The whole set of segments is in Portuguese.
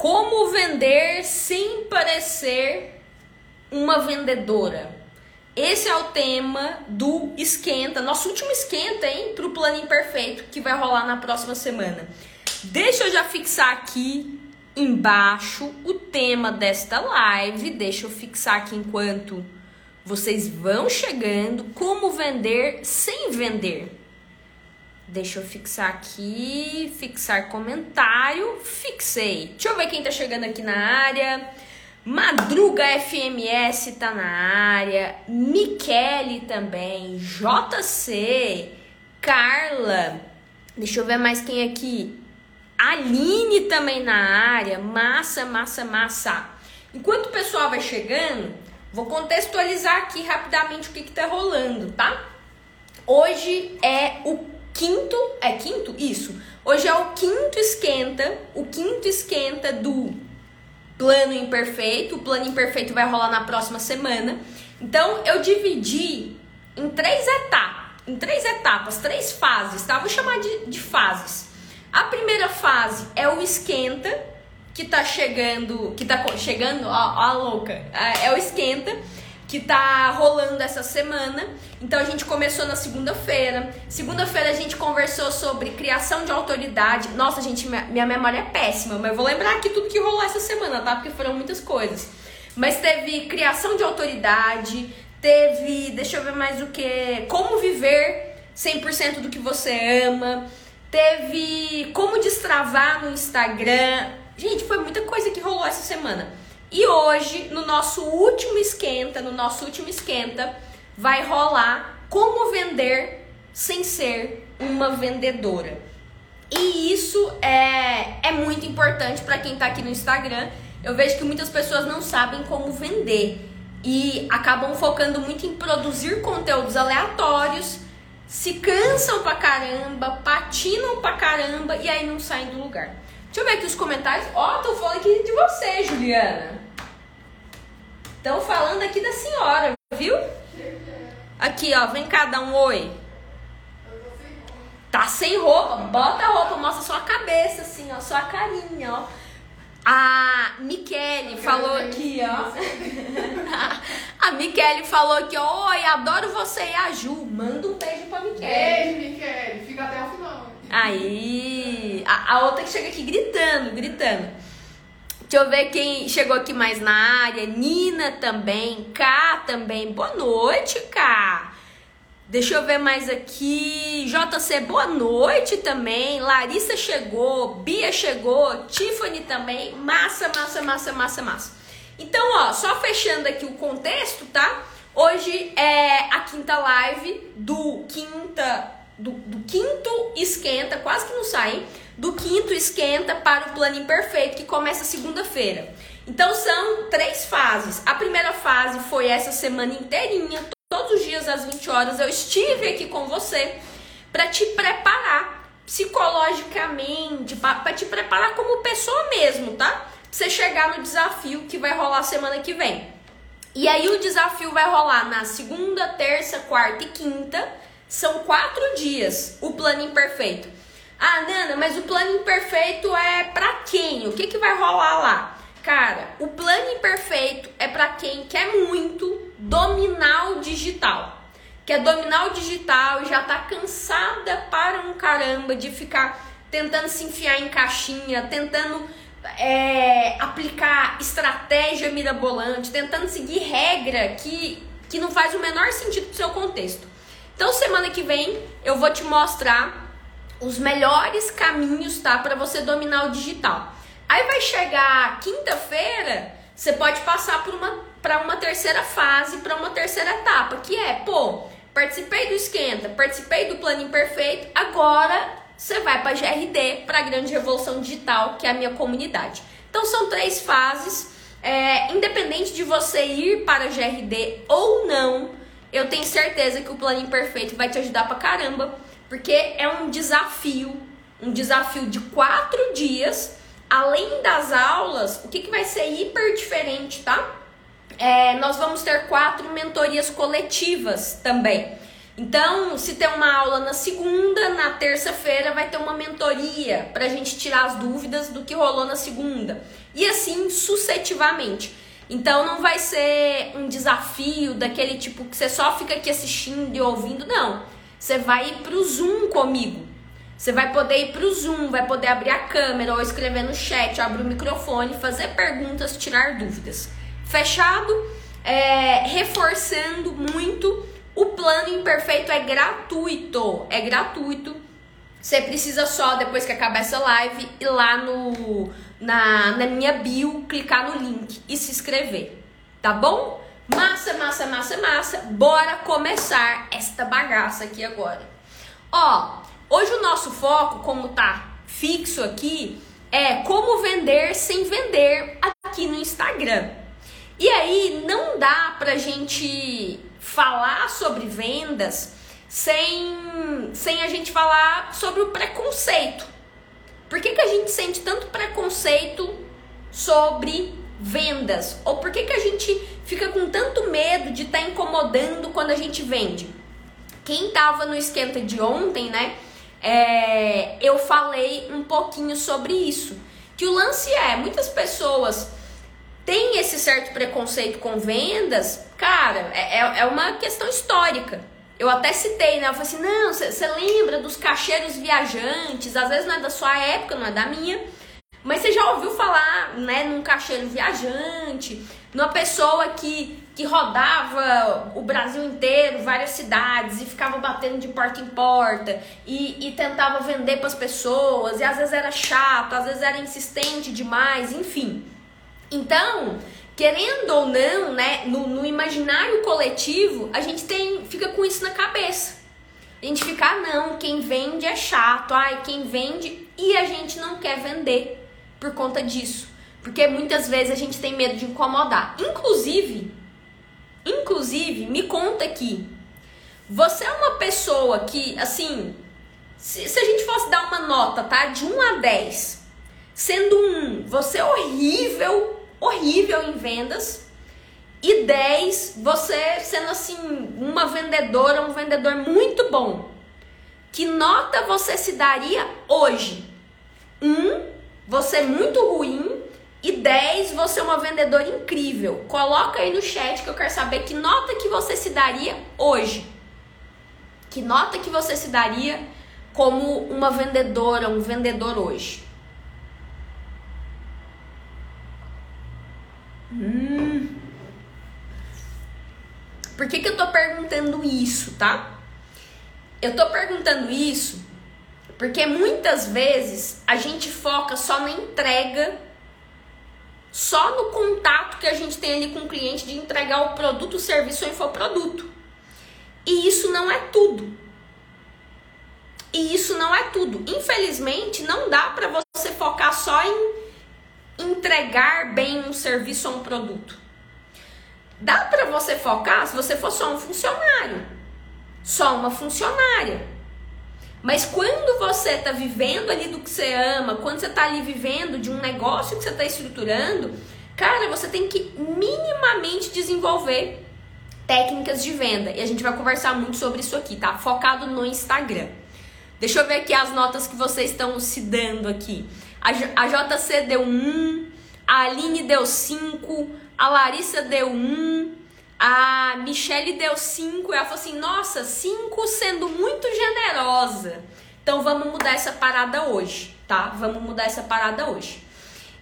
Como vender sem parecer uma vendedora? Esse é o tema do esquenta, nosso último esquenta, hein, o plano imperfeito que vai rolar na próxima semana. Deixa eu já fixar aqui embaixo o tema desta live. Deixa eu fixar aqui enquanto vocês vão chegando. Como vender sem vender. Deixa eu fixar aqui, fixar comentário, fixei. Deixa eu ver quem tá chegando aqui na área. Madruga FMS tá na área, Michele também, JC, Carla, deixa eu ver mais quem aqui. Aline também na área, massa, massa, massa. Enquanto o pessoal vai chegando, vou contextualizar aqui rapidamente o que, que tá rolando, tá? Hoje é o quinto, é quinto? Isso. Hoje é o quinto esquenta, o quinto esquenta do plano imperfeito. O plano imperfeito vai rolar na próxima semana. Então eu dividi em três etapas, em três etapas, três fases, tá? Vou chamar de, de fases. A primeira fase é o esquenta, que tá chegando, que tá chegando, ó, ó a louca, é, é o esquenta que tá rolando essa semana. Então a gente começou na segunda-feira. Segunda-feira a gente conversou sobre criação de autoridade. Nossa, gente, minha memória é péssima, mas eu vou lembrar aqui tudo que rolou essa semana, tá? Porque foram muitas coisas. Mas teve criação de autoridade, teve, deixa eu ver mais o que, como viver 100% do que você ama teve como destravar no Instagram. Gente, foi muita coisa que rolou essa semana. E hoje, no nosso último esquenta, no nosso último esquenta, vai rolar como vender sem ser uma vendedora. E isso é, é muito importante para quem está aqui no Instagram. Eu vejo que muitas pessoas não sabem como vender e acabam focando muito em produzir conteúdos aleatórios se cansam pra caramba, patinam pra caramba e aí não saem do lugar. Deixa eu ver aqui os comentários. Ó, oh, tô falando aqui de você, Juliana. Estão falando aqui da senhora, viu? Aqui, ó, vem cá dar um oi. Tá sem roupa, bota a roupa, mostra só a cabeça, assim, ó, só a carinha, ó. A Michele falou aqui, ó. a Michele falou aqui, oi, adoro você e a Ju. Manda um beijo pra Michele. Beijo, Michele. Fica até o final. Aí, a, a outra que chega aqui gritando, gritando. Deixa eu ver quem chegou aqui mais na área. Nina também, K também. Boa noite, K. Deixa eu ver mais aqui. JC, boa noite também. Larissa chegou, Bia chegou, Tiffany também. Massa, massa, massa, massa, massa. Então, ó, só fechando aqui o contexto, tá? Hoje é a quinta live do quinta do, do quinto esquenta, quase que não sai, do quinto esquenta para o plano imperfeito que começa segunda-feira. Então são três fases. A primeira fase foi essa semana inteirinha, todos os dias às 20 horas eu estive aqui com você para te preparar psicologicamente, para te preparar como pessoa mesmo, tá? Pra você chegar no desafio que vai rolar semana que vem. E aí o desafio vai rolar na segunda, terça, quarta e quinta. São quatro dias o plano imperfeito. Ah, Nana, mas o plano imperfeito é para quem? O que, que vai rolar lá? Cara, o plano imperfeito é para quem quer muito dominar o digital. Quer dominar o digital e já tá cansada para um caramba de ficar tentando se enfiar em caixinha, tentando é, aplicar estratégia mirabolante, tentando seguir regra que, que não faz o menor sentido pro seu contexto. Então, semana que vem eu vou te mostrar os melhores caminhos, tá, para você dominar o digital. Aí vai chegar quinta-feira, você pode passar por uma para uma terceira fase, para uma terceira etapa, que é, pô, participei do esquenta, participei do plano imperfeito, agora você vai para GRD, para a grande revolução digital, que é a minha comunidade. Então são três fases, é, independente de você ir para a GRD ou não, eu tenho certeza que o plano imperfeito vai te ajudar pra caramba, porque é um desafio, um desafio de quatro dias, além das aulas, o que, que vai ser hiper diferente, tá? é, nós vamos ter quatro mentorias coletivas também. Então, se tem uma aula na segunda, na terça-feira vai ter uma mentoria para a gente tirar as dúvidas do que rolou na segunda. E assim sucessivamente. Então não vai ser um desafio daquele tipo que você só fica aqui assistindo e ouvindo, não. Você vai ir pro Zoom comigo. Você vai poder ir pro Zoom, vai poder abrir a câmera ou escrever no chat, abrir o microfone, fazer perguntas, tirar dúvidas. Fechado? É, reforçando muito, o plano imperfeito é gratuito. É gratuito. Você precisa só, depois que acabar essa live, ir lá no na, na minha bio, clicar no link e se inscrever, tá bom? Massa, massa, massa, massa. Bora começar esta bagaça aqui agora. Ó, hoje o nosso foco, como tá fixo aqui, é como vender sem vender aqui no Instagram. E aí não dá pra gente falar sobre vendas sem, sem a gente falar sobre o preconceito por que, que a gente sente tanto preconceito sobre vendas? Ou por que, que a gente fica com tanto medo de estar tá incomodando quando a gente vende? Quem estava no esquenta de ontem, né? É, eu falei um pouquinho sobre isso. Que o lance é, muitas pessoas têm esse certo preconceito com vendas, cara, é, é, é uma questão histórica. Eu até citei, né? Eu falei assim: não, você lembra dos cacheiros viajantes? Às vezes não é da sua época, não é da minha. Mas você já ouviu falar, né, num cacheiro viajante, numa pessoa que, que rodava o Brasil inteiro, várias cidades, e ficava batendo de porta em porta, e, e tentava vender para as pessoas, e às vezes era chato, às vezes era insistente demais, enfim. Então, querendo ou não, né, no, no, imaginário coletivo, a gente tem, fica com isso na cabeça. A gente fica, ah, não, quem vende é chato, ai, quem vende, e a gente não quer vender por conta disso. Porque muitas vezes a gente tem medo de incomodar. Inclusive, inclusive, me conta aqui, você é uma pessoa que, assim, se, se a gente fosse dar uma nota, tá? De 1 a 10, sendo um, você é horrível horrível em vendas. E 10, você sendo assim, uma vendedora, um vendedor muito bom. Que nota você se daria hoje? 1, um, você é muito ruim. E 10, você é uma vendedora incrível. Coloca aí no chat que eu quero saber que nota que você se daria hoje. Que nota que você se daria como uma vendedora, um vendedor hoje. Hum. Por que, que eu tô perguntando isso, tá? Eu tô perguntando isso porque muitas vezes a gente foca só na entrega, só no contato que a gente tem ali com o cliente de entregar o produto, o serviço ou infoproduto. E isso não é tudo. E isso não é tudo. Infelizmente, não dá para você focar só em entregar bem um serviço ou um produto. Dá para você focar se você for só um funcionário, só uma funcionária. Mas quando você está vivendo ali do que você ama, quando você está ali vivendo de um negócio que você está estruturando, cara, você tem que minimamente desenvolver técnicas de venda. E a gente vai conversar muito sobre isso aqui, tá? Focado no Instagram. Deixa eu ver aqui as notas que vocês estão se dando aqui. A, JC deu 1, a Aline deu 5, a Larissa deu 1, a Michelle deu 5. Ela falou assim: nossa, 5 sendo muito generosa. Então vamos mudar essa parada hoje, tá? Vamos mudar essa parada hoje.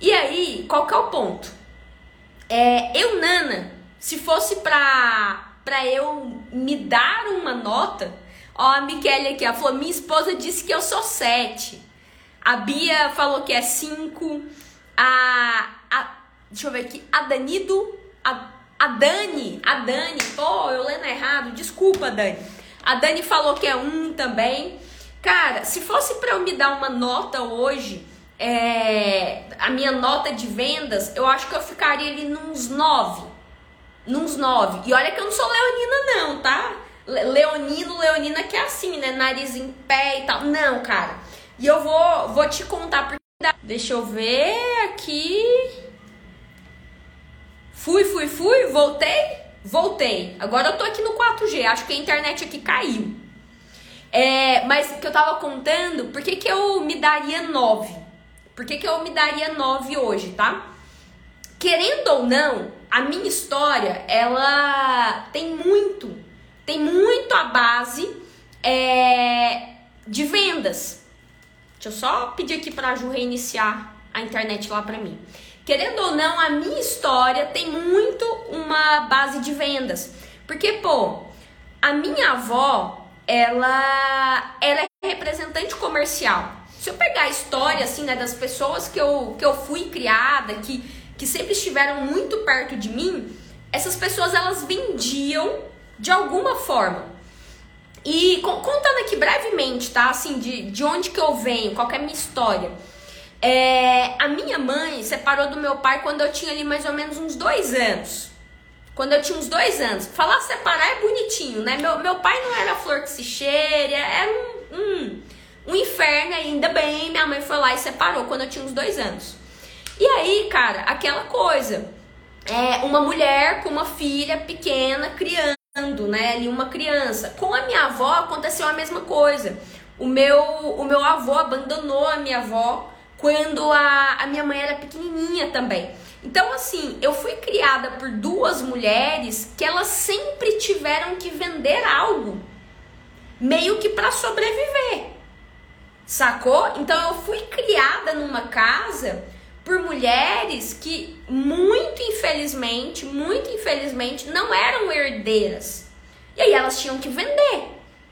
E aí, qual que é o ponto? É, eu, Nana, se fosse pra, pra eu me dar uma nota, ó, a Michele aqui, ela falou: minha esposa disse que eu sou 7. A Bia falou que é 5. A, a. Deixa eu ver aqui. A Danido. A, a Dani. A Dani. Pô, eu lendo errado. Desculpa, Dani. A Dani falou que é 1 um também. Cara, se fosse para eu me dar uma nota hoje, é, a minha nota de vendas, eu acho que eu ficaria ali nos 9. Nos 9. E olha que eu não sou leonina, não, tá? Leonino, leonina que é assim, né? Nariz em pé e tal. Não, cara. E eu vou, vou te contar porque. Deixa eu ver aqui. Fui, fui, fui, voltei. Voltei. Agora eu tô aqui no 4G. Acho que a internet aqui caiu. É, mas que eu tava contando, por que, que eu me daria 9? Por que, que eu me daria 9 hoje, tá? Querendo ou não, a minha história, ela tem muito, tem muito a base é, de vendas. Deixa eu só pedir aqui pra Ju reiniciar a internet lá pra mim. Querendo ou não, a minha história tem muito uma base de vendas. Porque, pô, a minha avó, ela, ela é representante comercial. Se eu pegar a história, assim, né, das pessoas que eu, que eu fui criada, que, que sempre estiveram muito perto de mim, essas pessoas, elas vendiam de alguma forma. E contando aqui brevemente, tá? Assim, de, de onde que eu venho, qual é a minha história. É, a minha mãe separou do meu pai quando eu tinha ali mais ou menos uns dois anos. Quando eu tinha uns dois anos. Falar separar é bonitinho, né? Meu, meu pai não era flor que se cheira, era um, um, um inferno, ainda bem. Minha mãe foi lá e separou quando eu tinha uns dois anos. E aí, cara, aquela coisa. É uma mulher com uma filha pequena criando, né? Ali uma criança. Com a minha avó aconteceu a mesma coisa. O meu, o meu avô abandonou a minha avó quando a, a minha mãe era pequenininha também. Então, assim, eu fui criada por duas mulheres que elas sempre tiveram que vender algo, meio que para sobreviver. Sacou? Então, eu fui criada numa casa por mulheres que, muito infelizmente, muito infelizmente, não eram herdeiras. E aí elas tinham que vender.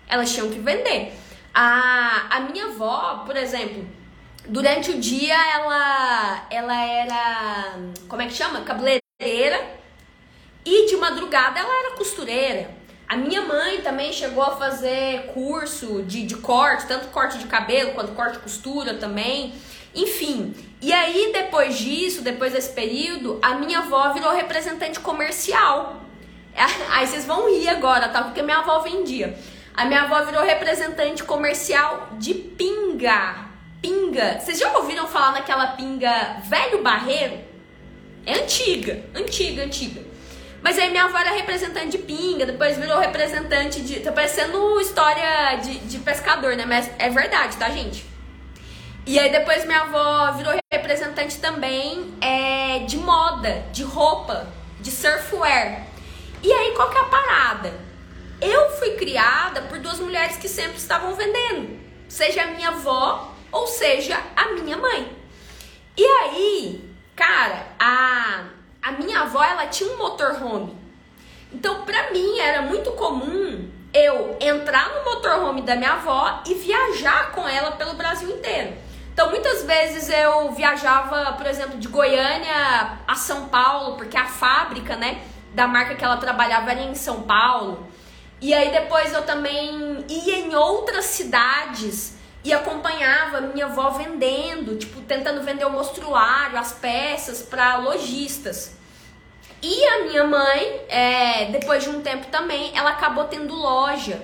Elas tinham que vender. A, a minha avó, por exemplo, Durante o dia ela ela era, como é que chama? Cabeleireira. E de madrugada ela era costureira. A minha mãe também chegou a fazer curso de, de corte, tanto corte de cabelo quanto corte de costura também. Enfim, e aí depois disso, depois desse período, a minha avó virou representante comercial. Aí vocês vão rir agora, tá? Porque minha avó vendia. A minha avó virou representante comercial de pinga pinga. Vocês já ouviram falar naquela pinga velho barreiro? É antiga, antiga, antiga. Mas aí minha avó era representante de pinga, depois virou representante de. Tá parecendo história de, de pescador, né? Mas é verdade, tá, gente? E aí depois minha avó virou representante também é, de moda, de roupa, de surfwear. E aí qual que é a parada? Eu fui criada por duas mulheres que sempre estavam vendendo. Seja a minha avó ou seja, a minha mãe. E aí, cara, a, a minha avó, ela tinha um motorhome. Então, pra mim, era muito comum eu entrar no motorhome da minha avó e viajar com ela pelo Brasil inteiro. Então, muitas vezes eu viajava, por exemplo, de Goiânia a São Paulo, porque a fábrica, né, da marca que ela trabalhava era em São Paulo. E aí depois eu também ia em outras cidades e acompanhava minha avó vendendo, tipo, tentando vender o mostruário, as peças para lojistas. E a minha mãe, é, depois de um tempo também, ela acabou tendo loja.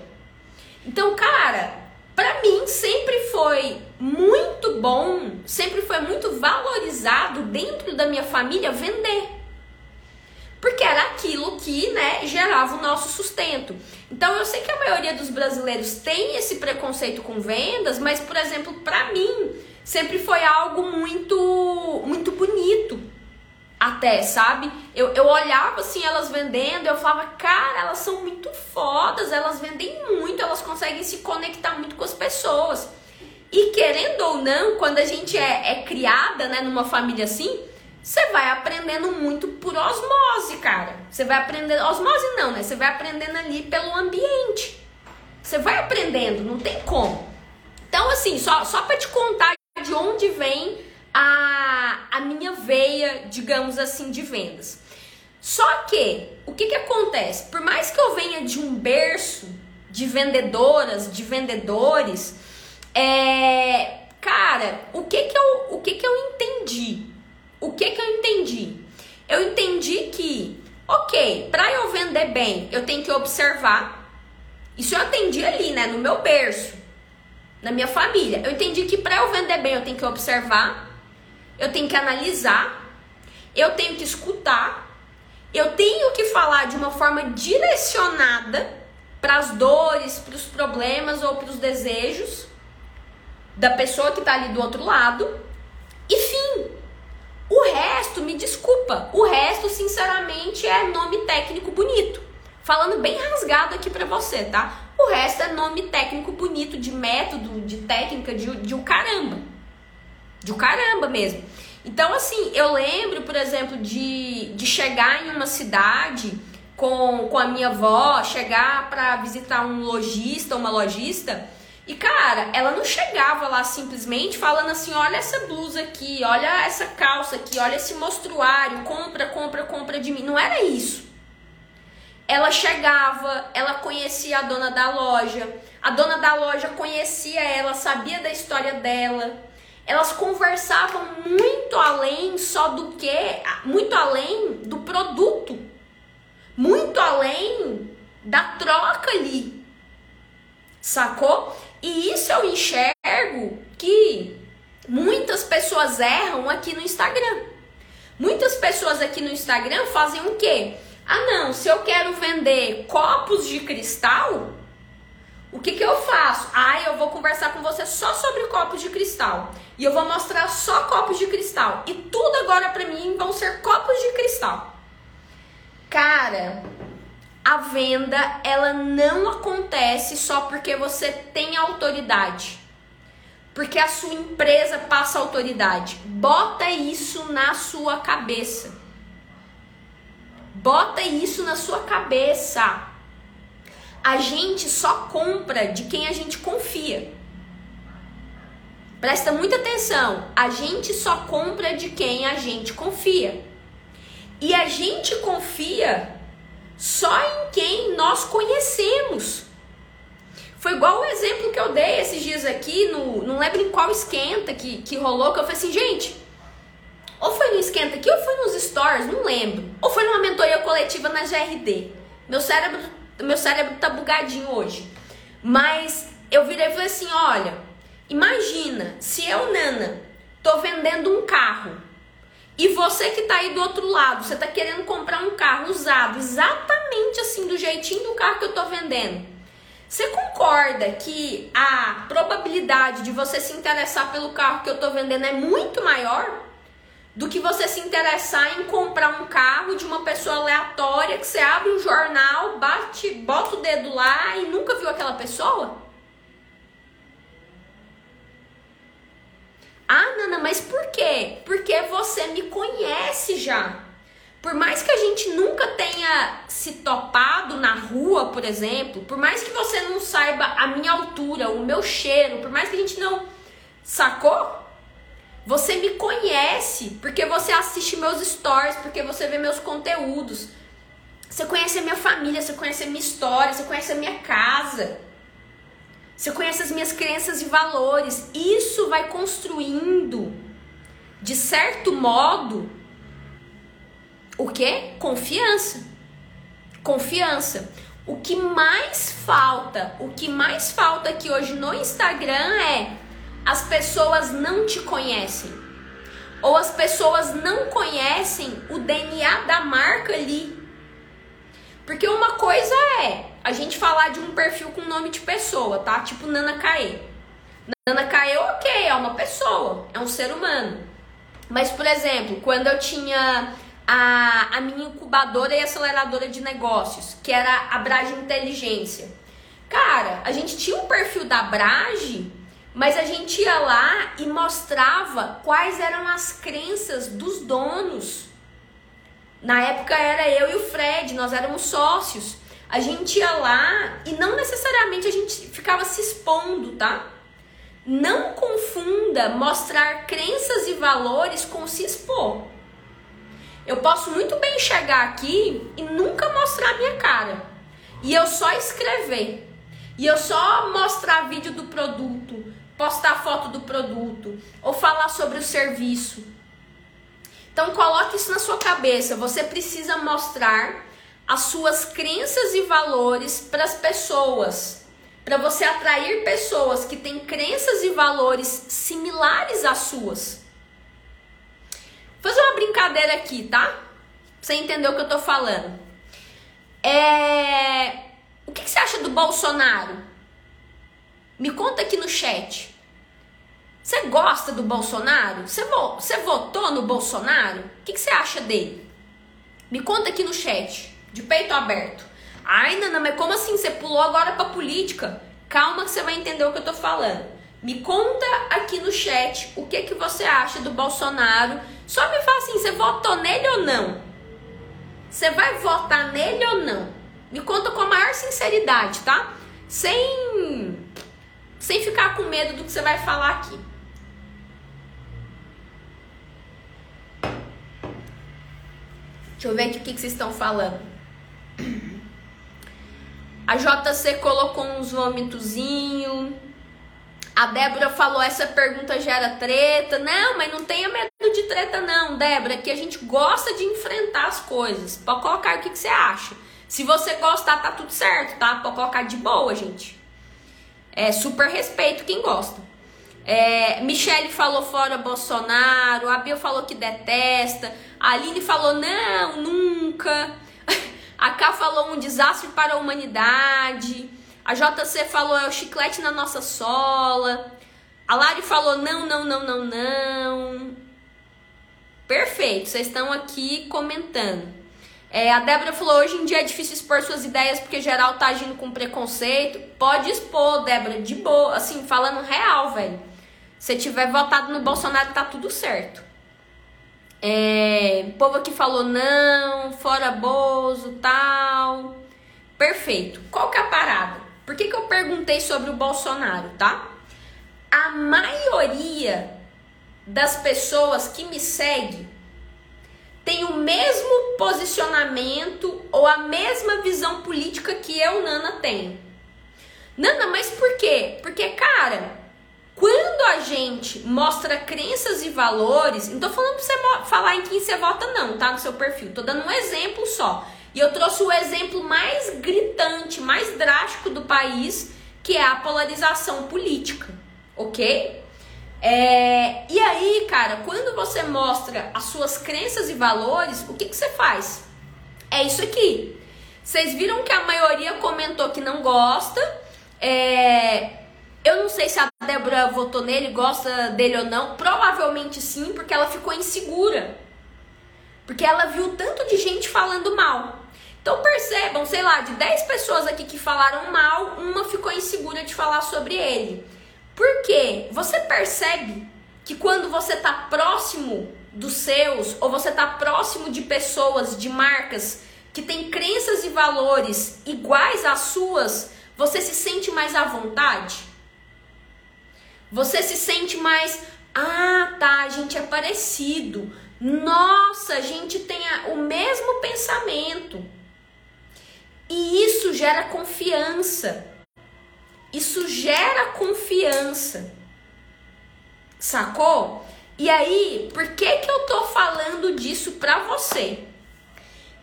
Então, cara, para mim sempre foi muito bom, sempre foi muito valorizado dentro da minha família vender porque era aquilo que né, gerava o nosso sustento. Então eu sei que a maioria dos brasileiros tem esse preconceito com vendas, mas por exemplo, para mim sempre foi algo muito muito bonito. Até, sabe? Eu, eu olhava assim elas vendendo, eu falava, cara, elas são muito fodas, elas vendem muito, elas conseguem se conectar muito com as pessoas. E querendo ou não, quando a gente é, é criada né, numa família assim, você vai aprendendo muito por osmose, cara. Você vai aprendendo. Osmose não, né? Você vai aprendendo ali pelo ambiente. Você vai aprendendo, não tem como. Então, assim, só, só para te contar de onde vem a, a minha veia, digamos assim, de vendas. Só que, o que, que acontece? Por mais que eu venha de um berço de vendedoras, de vendedores, é, cara, o que que eu, o que que eu entendi? o que que eu entendi? Eu entendi que, ok, para eu vender bem, eu tenho que observar. Isso eu atendi ali, né, no meu berço, na minha família. Eu entendi que para eu vender bem, eu tenho que observar, eu tenho que analisar, eu tenho que escutar eu tenho que falar de uma forma direcionada para as dores, para os problemas ou para os desejos da pessoa que está ali do outro lado. E fim. O resto, me desculpa, o resto, sinceramente, é nome técnico bonito. Falando bem rasgado aqui para você, tá? O resto é nome técnico bonito, de método, de técnica, de, de um caramba. De um caramba mesmo. Então, assim, eu lembro, por exemplo, de, de chegar em uma cidade com, com a minha avó, chegar para visitar um lojista, uma lojista, e cara, ela não chegava lá simplesmente falando assim: olha essa blusa aqui, olha essa calça aqui, olha esse mostruário, compra, compra, compra de mim. Não era isso. Ela chegava, ela conhecia a dona da loja, a dona da loja conhecia ela, sabia da história dela elas conversavam muito além só do que, muito além do produto, muito além da troca ali, sacou? E isso eu enxergo que muitas pessoas erram aqui no Instagram. Muitas pessoas aqui no Instagram fazem o quê? Ah, não, se eu quero vender copos de cristal, o que, que eu faço? Ah, eu vou conversar com você só sobre copos de cristal. E eu vou mostrar só copos de cristal. E tudo agora para mim vão ser copos de cristal. Cara, a venda ela não acontece só porque você tem autoridade. Porque a sua empresa passa autoridade. Bota isso na sua cabeça. Bota isso na sua cabeça a gente só compra de quem a gente confia. Presta muita atenção, a gente só compra de quem a gente confia. E a gente confia só em quem nós conhecemos. Foi igual o exemplo que eu dei esses dias aqui, no, não lembro em qual esquenta que, que rolou, que eu falei assim, gente, ou foi no esquenta aqui, ou foi nos stories, não lembro. Ou foi numa mentoria coletiva na GRD. Meu cérebro meu cérebro tá bugadinho hoje. Mas eu virei e falei assim: olha, imagina se eu, Nana, tô vendendo um carro e você que tá aí do outro lado, você tá querendo comprar um carro usado, exatamente assim, do jeitinho do carro que eu tô vendendo. Você concorda que a probabilidade de você se interessar pelo carro que eu tô vendendo é muito maior? do que você se interessar em comprar um carro de uma pessoa aleatória que você abre um jornal, bate, bota o dedo lá e nunca viu aquela pessoa? Ah, Nana, mas por quê? Porque você me conhece já. Por mais que a gente nunca tenha se topado na rua, por exemplo, por mais que você não saiba a minha altura, o meu cheiro, por mais que a gente não sacou, você me conhece porque você assiste meus stories, porque você vê meus conteúdos. Você conhece a minha família, você conhece a minha história, você conhece a minha casa. Você conhece as minhas crenças e valores. Isso vai construindo, de certo modo, o que? Confiança. Confiança. O que mais falta, o que mais falta aqui hoje no Instagram é as pessoas não te conhecem. Ou as pessoas não conhecem o DNA da marca ali. Porque uma coisa é a gente falar de um perfil com nome de pessoa, tá? Tipo Nana Caê. Nana Caê, ok, é uma pessoa, é um ser humano. Mas, por exemplo, quando eu tinha a, a minha incubadora e aceleradora de negócios, que era a Brage Inteligência. Cara, a gente tinha um perfil da Brage mas a gente ia lá e mostrava quais eram as crenças dos donos. Na época era eu e o Fred, nós éramos sócios. A gente ia lá e não necessariamente a gente ficava se expondo, tá? Não confunda mostrar crenças e valores com se expor. Eu posso muito bem chegar aqui e nunca mostrar minha cara. E eu só escrever. E eu só mostrar vídeo do produto, postar foto do produto ou falar sobre o serviço. Então coloque isso na sua cabeça. Você precisa mostrar as suas crenças e valores para as pessoas, para você atrair pessoas que têm crenças e valores similares às suas. Vou fazer uma brincadeira aqui, tá? você entender o que eu tô falando. É... O que, que você acha do Bolsonaro? Me conta aqui no chat. Você gosta do Bolsonaro? Você, vo você votou no Bolsonaro? O que, que você acha dele? Me conta aqui no chat, de peito aberto. Ai, Nana, mas como assim? Você pulou agora pra política? Calma que você vai entender o que eu tô falando. Me conta aqui no chat o que, que você acha do Bolsonaro. Só me fala assim, você votou nele ou não? Você vai votar nele ou não? Me conta com a maior sinceridade, tá? Sem sem ficar com medo do que você vai falar aqui. Deixa eu ver aqui o que, que vocês estão falando. JC colocou uns vômitozinho. A Débora falou: essa pergunta gera treta. Não, mas não tenha medo de treta, não, Débora, que a gente gosta de enfrentar as coisas. Pode colocar o que, que você acha. Se você gostar, tá tudo certo, tá? Pode colocar de boa, gente. É super respeito quem gosta. É, Michele falou fora Bolsonaro, a Bia falou que detesta, a Aline falou não, nunca. A K falou um desastre para a humanidade. A JC falou é o chiclete na nossa sola. A Lari falou não, não, não, não, não. Perfeito, vocês estão aqui comentando. É, a Débora falou: hoje em dia é difícil expor suas ideias porque geral tá agindo com preconceito. Pode expor, Débora, de boa, assim, falando real, velho. Se tiver votado no Bolsonaro, tá tudo certo. É, povo aqui falou não, fora Bozo, tal. Perfeito. Qual que é a parada? Por que, que eu perguntei sobre o Bolsonaro, tá? A maioria das pessoas que me segue tem o mesmo posicionamento ou a mesma visão política que eu, Nana, tenho. Nana, mas por quê? Porque, cara, quando a gente mostra crenças e valores, não tô falando pra você falar em quem você vota, não, tá? No seu perfil. Tô dando um exemplo só. E eu trouxe o exemplo mais gritante, mais drástico do país, que é a polarização política, ok? É, e aí, cara, quando você mostra as suas crenças e valores, o que, que você faz? É isso aqui. Vocês viram que a maioria comentou que não gosta. É, eu não sei se a Débora votou nele, gosta dele ou não. Provavelmente sim, porque ela ficou insegura. Porque ela viu tanto de gente falando mal. Então percebam, sei lá, de 10 pessoas aqui que falaram mal, uma ficou insegura de falar sobre ele. Porque você percebe que quando você está próximo dos seus, ou você está próximo de pessoas, de marcas que têm crenças e valores iguais às suas, você se sente mais à vontade? Você se sente mais, ah, tá, a gente é parecido. Nossa, a gente tem o mesmo pensamento. E isso gera confiança. Isso gera confiança. Sacou? E aí, por que que eu tô falando disso pra você?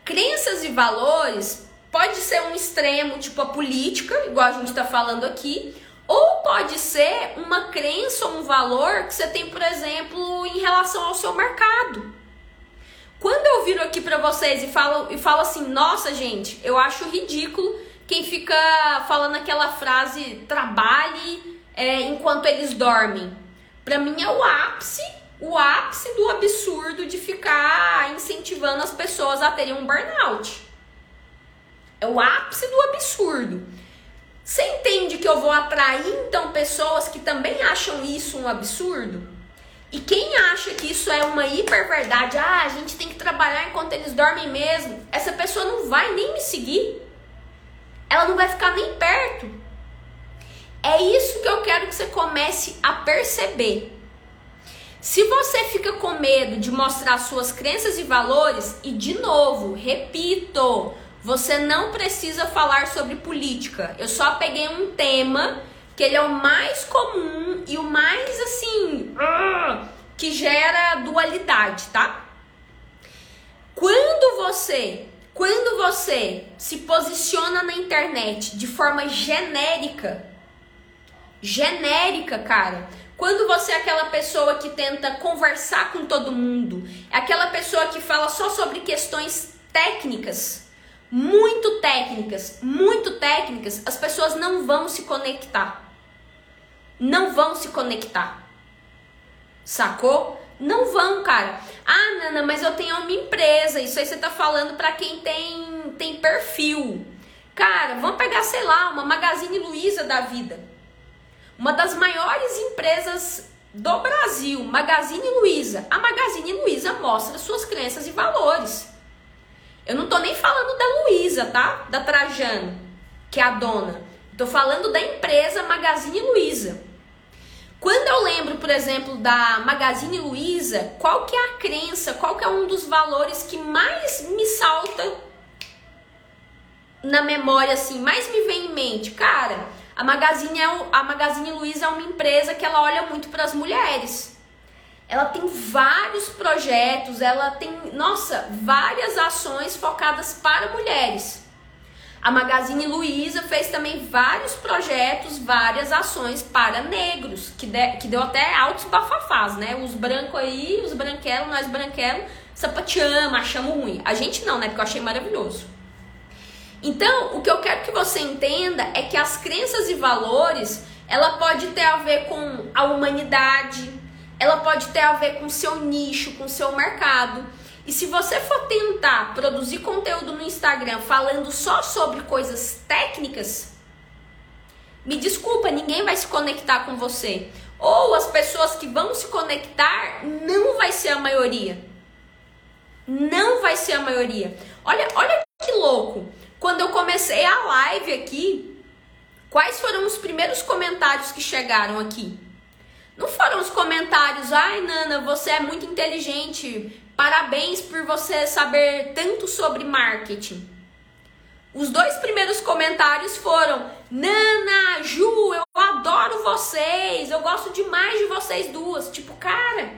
Crenças e valores pode ser um extremo, tipo a política, igual a gente tá falando aqui, ou pode ser uma crença ou um valor que você tem, por exemplo, em relação ao seu mercado. Quando eu viro aqui para vocês e falo, e falo assim, nossa gente, eu acho ridículo quem fica falando aquela frase trabalhe é, enquanto eles dormem. Para mim é o ápice, o ápice do absurdo de ficar incentivando as pessoas a terem um burnout. É o ápice do absurdo. Você entende que eu vou atrair então pessoas que também acham isso um absurdo? E quem acha que isso é uma hiperverdade, ah, a gente tem que trabalhar enquanto eles dormem mesmo, essa pessoa não vai nem me seguir ela não vai ficar nem perto. É isso que eu quero que você comece a perceber. Se você fica com medo de mostrar suas crenças e valores, e de novo, repito, você não precisa falar sobre política. Eu só peguei um tema que ele é o mais comum e o mais assim que gera dualidade, tá? Quando você quando você se posiciona na internet de forma genérica, genérica, cara, Quando você é aquela pessoa que tenta conversar com todo mundo, é aquela pessoa que fala só sobre questões técnicas, muito técnicas, muito técnicas, as pessoas não vão se conectar. Não vão se conectar. Sacou? Não vão, cara. Ah, Nana, mas eu tenho uma empresa. Isso aí você tá falando para quem tem, tem perfil. Cara, vamos pegar, sei lá, uma Magazine Luiza da vida. Uma das maiores empresas do Brasil, Magazine Luiza. A Magazine Luiza mostra suas crenças e valores. Eu não tô nem falando da Luiza, tá? Da Trajano, que é a dona. Tô falando da empresa Magazine Luiza. Quando eu lembro, por exemplo, da Magazine Luiza, qual que é a crença, qual que é um dos valores que mais me salta na memória, assim, mais me vem em mente? Cara, a Magazine, é, a Magazine Luiza é uma empresa que ela olha muito para as mulheres. Ela tem vários projetos, ela tem, nossa, várias ações focadas para mulheres. A Magazine Luiza fez também vários projetos, várias ações para negros, que, de, que deu até altos bafafás, né? Os brancos aí, os branquelos, nós branquelos, sapateamos, achamos ruim. A gente não, né? Porque eu achei maravilhoso. Então, o que eu quero que você entenda é que as crenças e valores, ela pode ter a ver com a humanidade, ela pode ter a ver com seu nicho, com seu mercado. E se você for tentar produzir conteúdo no Instagram falando só sobre coisas técnicas, me desculpa, ninguém vai se conectar com você. Ou as pessoas que vão se conectar não vai ser a maioria. Não vai ser a maioria. Olha, olha que louco. Quando eu comecei a live aqui, quais foram os primeiros comentários que chegaram aqui? Não foram os comentários, ai Nana, você é muito inteligente, Parabéns por você saber tanto sobre marketing. Os dois primeiros comentários foram: Nana, Ju, eu adoro vocês, eu gosto demais de vocês duas. Tipo, cara,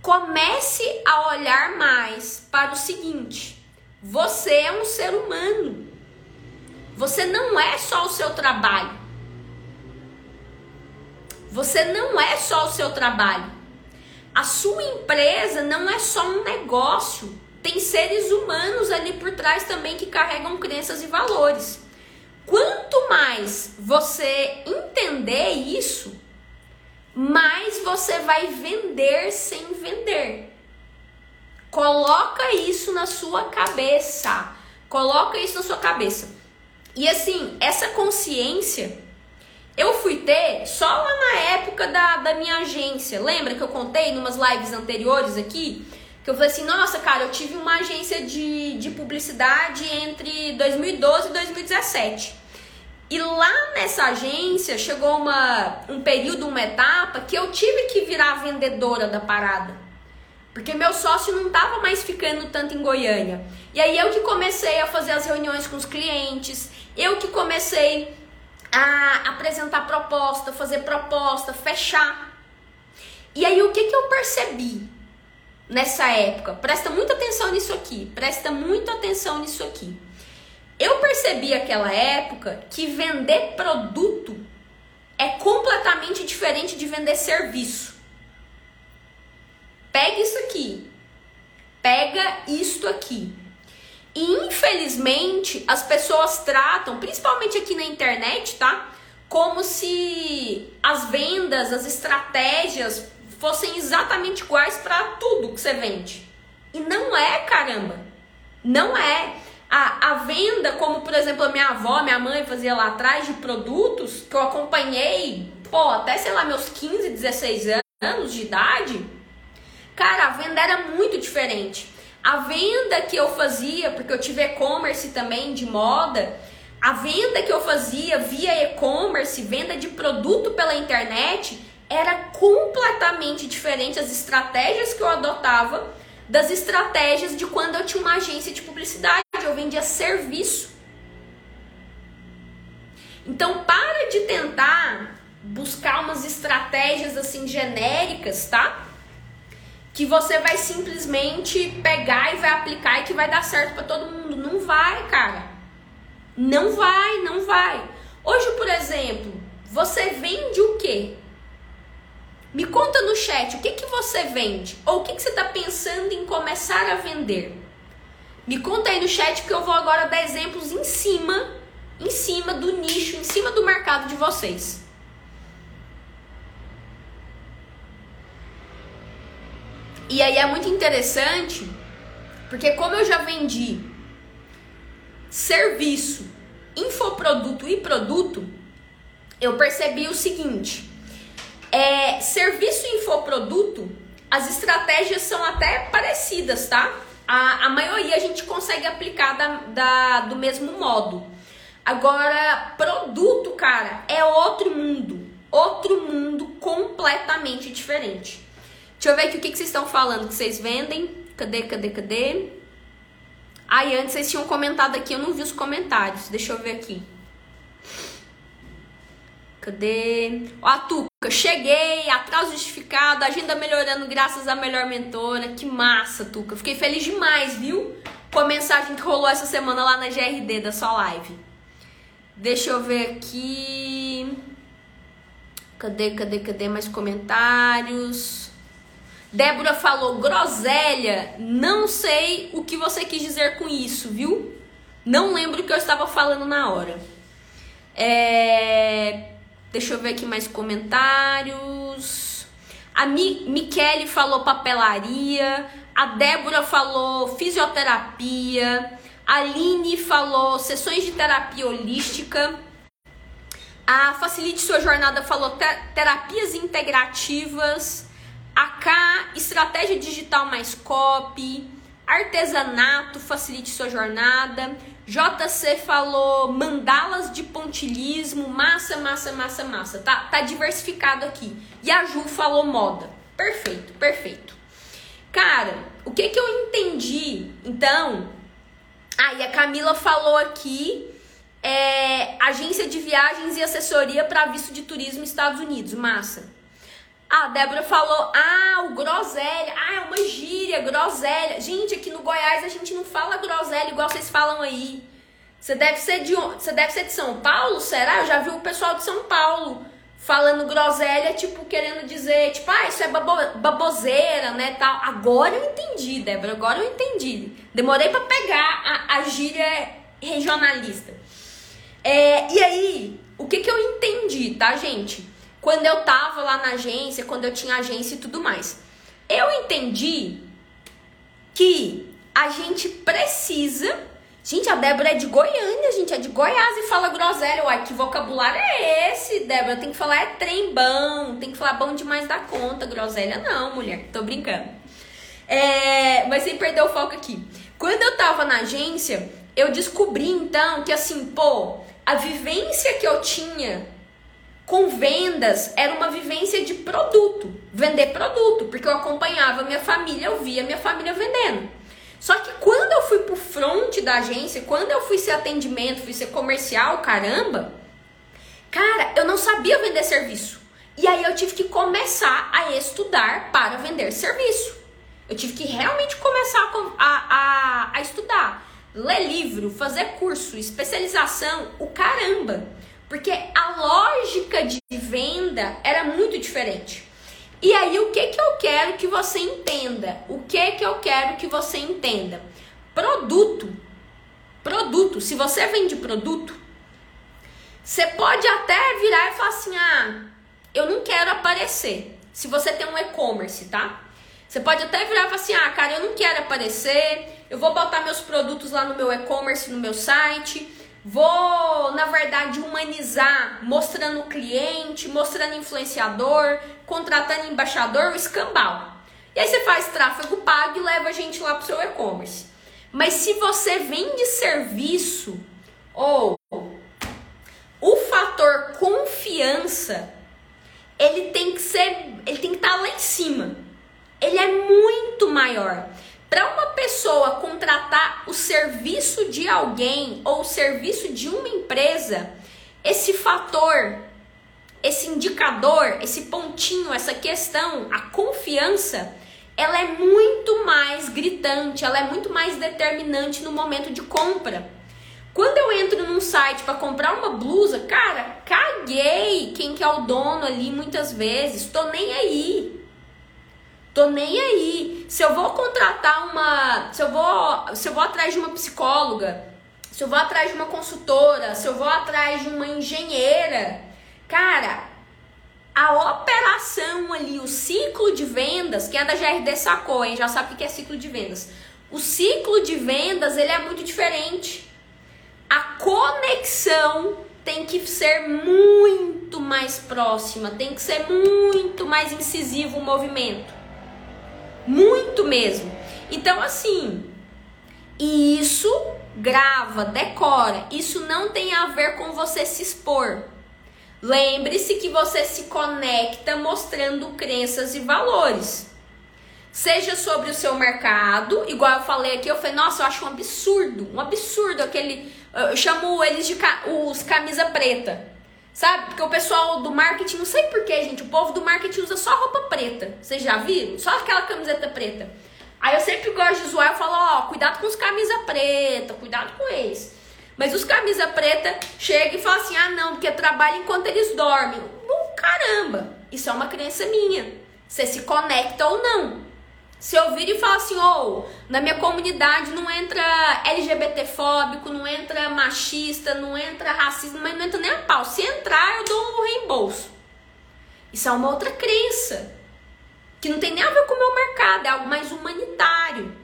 comece a olhar mais para o seguinte: você é um ser humano. Você não é só o seu trabalho. Você não é só o seu trabalho. A sua empresa não é só um negócio, tem seres humanos ali por trás também que carregam crenças e valores. Quanto mais você entender isso, mais você vai vender sem vender. Coloca isso na sua cabeça. Coloca isso na sua cabeça. E assim, essa consciência eu fui ter só lá na época da, da minha agência. Lembra que eu contei em umas lives anteriores aqui? Que eu falei assim, nossa, cara, eu tive uma agência de, de publicidade entre 2012 e 2017. E lá nessa agência chegou uma, um período, uma etapa que eu tive que virar vendedora da parada. Porque meu sócio não tava mais ficando tanto em Goiânia. E aí eu que comecei a fazer as reuniões com os clientes, eu que comecei a apresentar proposta, fazer proposta, fechar. E aí o que, que eu percebi nessa época? Presta muita atenção nisso aqui, presta muita atenção nisso aqui. Eu percebi aquela época que vender produto é completamente diferente de vender serviço. Pega isso aqui. Pega isto aqui. Infelizmente as pessoas tratam, principalmente aqui na internet, tá? Como se as vendas, as estratégias fossem exatamente iguais para tudo que você vende. E não é, caramba. Não é. A, a venda, como por exemplo a minha avó, minha mãe fazia lá atrás de produtos que eu acompanhei, pô, até sei lá, meus 15, 16 anos de idade, cara, a venda era muito diferente. A venda que eu fazia, porque eu tive e-commerce também de moda, a venda que eu fazia via e-commerce, venda de produto pela internet, era completamente diferente as estratégias que eu adotava das estratégias de quando eu tinha uma agência de publicidade, eu vendia serviço. Então, para de tentar buscar umas estratégias assim genéricas, tá? Que você vai simplesmente pegar e vai aplicar e que vai dar certo para todo mundo. Não vai, cara. Não vai, não vai. Hoje, por exemplo, você vende o quê? Me conta no chat o que, que você vende ou o que, que você está pensando em começar a vender. Me conta aí no chat que eu vou agora dar exemplos em cima, em cima do nicho, em cima do mercado de vocês. E aí é muito interessante, porque como eu já vendi serviço, infoproduto e produto, eu percebi o seguinte: é, serviço e infoproduto, as estratégias são até parecidas, tá? A, a maioria a gente consegue aplicar da, da, do mesmo modo. Agora, produto, cara, é outro mundo. Outro mundo completamente diferente. Deixa eu ver aqui o que, que vocês estão falando que vocês vendem. Cadê, cadê, cadê? Aí, antes vocês tinham comentado aqui, eu não vi os comentários. Deixa eu ver aqui. Cadê? Ó, a Tuca, cheguei, atraso justificado, agenda melhorando graças à melhor mentora. Que massa, Tuca. Fiquei feliz demais, viu? Com a mensagem que rolou essa semana lá na GRD da sua live. Deixa eu ver aqui. Cadê, cadê, cadê mais comentários? Débora falou, groselha, não sei o que você quis dizer com isso, viu? Não lembro o que eu estava falando na hora. É... Deixa eu ver aqui mais comentários. A Mi Michele falou papelaria. A Débora falou fisioterapia. A Aline falou sessões de terapia holística. A Facilite Sua Jornada falou te terapias integrativas. A K, estratégia digital mais copy. Artesanato, facilite sua jornada. JC falou mandalas de pontilismo, massa, massa, massa, massa. Tá, tá diversificado aqui. E a Ju falou moda. Perfeito, perfeito. Cara, o que que eu entendi? Então, aí a Camila falou aqui é, agência de viagens e assessoria para visto de turismo Estados Unidos. Massa. A Débora falou, ah, o groselha. Ah, é uma gíria, groselha. Gente, aqui no Goiás a gente não fala groselha igual vocês falam aí. Você deve ser de você deve ser de São Paulo, será? Eu já vi o pessoal de São Paulo falando groselha, tipo, querendo dizer, tipo, ah, isso é babo, baboseira, né, tal. Agora eu entendi, Débora, agora eu entendi. Demorei para pegar a, a gíria regionalista. É, e aí, o que que eu entendi, tá, gente? Quando eu tava lá na agência, quando eu tinha agência e tudo mais. Eu entendi que a gente precisa. Gente, a Débora é de Goiânia, gente, é de Goiás e fala groselha. Uai, que vocabulário é esse, Débora? Tem que falar é trem bom, tem que falar bom demais da conta. Groselha não, mulher, tô brincando. É, mas sem perder o foco aqui. Quando eu tava na agência, eu descobri então que assim, pô, a vivência que eu tinha com vendas era uma vivência de produto, vender produto, porque eu acompanhava minha família, eu via minha família vendendo. Só que quando eu fui pro front da agência, quando eu fui ser atendimento, fui ser comercial, caramba, cara, eu não sabia vender serviço. E aí eu tive que começar a estudar para vender serviço. Eu tive que realmente começar a, a, a estudar, ler livro, fazer curso, especialização, o caramba. Porque a lógica de venda era muito diferente. E aí, o que, que eu quero que você entenda? O que, que eu quero que você entenda? Produto. Produto. Se você vende produto, você pode até virar e falar assim: ah, eu não quero aparecer. Se você tem um e-commerce, tá? Você pode até virar e falar assim: ah, cara, eu não quero aparecer. Eu vou botar meus produtos lá no meu e-commerce, no meu site Vou, na verdade, humanizar, mostrando o cliente, mostrando influenciador, contratando embaixador, o escambau. E aí você faz tráfego pago e leva a gente lá pro seu e-commerce. Mas se você vende serviço ou o fator confiança, ele tem que ser, ele tem que estar tá lá em cima. Ele é muito maior. Para uma pessoa contratar o serviço de alguém ou o serviço de uma empresa, esse fator, esse indicador, esse pontinho, essa questão, a confiança, ela é muito mais gritante, ela é muito mais determinante no momento de compra. Quando eu entro num site para comprar uma blusa, cara, caguei quem que é o dono ali muitas vezes. Tô nem aí. Tô nem aí. Se eu vou contratar uma, se eu vou, se eu vou atrás de uma psicóloga, se eu vou atrás de uma consultora, se eu vou atrás de uma engenheira, cara, a operação ali, o ciclo de vendas, quem é da GRD sacou, hein? Já sabe o que é ciclo de vendas. O ciclo de vendas, ele é muito diferente. A conexão tem que ser muito mais próxima, tem que ser muito mais incisivo o movimento. Muito mesmo. Então, assim, isso grava, decora. Isso não tem a ver com você se expor. Lembre-se que você se conecta mostrando crenças e valores. Seja sobre o seu mercado, igual eu falei aqui, eu falei, nossa, eu acho um absurdo, um absurdo aquele. Eu chamo eles de os camisa preta. Sabe? Porque o pessoal do marketing, não sei porquê, gente, o povo do marketing usa só roupa preta. Vocês já viram? Só aquela camiseta preta. Aí eu sempre gosto de zoar, eu falo, ó, cuidado com os camisa preta, cuidado com eles. Mas os camisa preta chegam e falam assim, ah não, porque trabalha enquanto eles dormem. Bom, caramba, isso é uma crença minha. Você se conecta ou não. Se eu vir e falar assim, ou oh, na minha comunidade não entra LGBTfóbico, não entra machista, não entra racismo, mas não entra nem a pau. Se entrar, eu dou um reembolso. Isso é uma outra crença. Que não tem nem a ver com o meu mercado, é algo mais humanitário.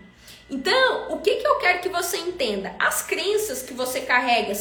Então, o que, que eu quero que você entenda? As crenças que você carrega,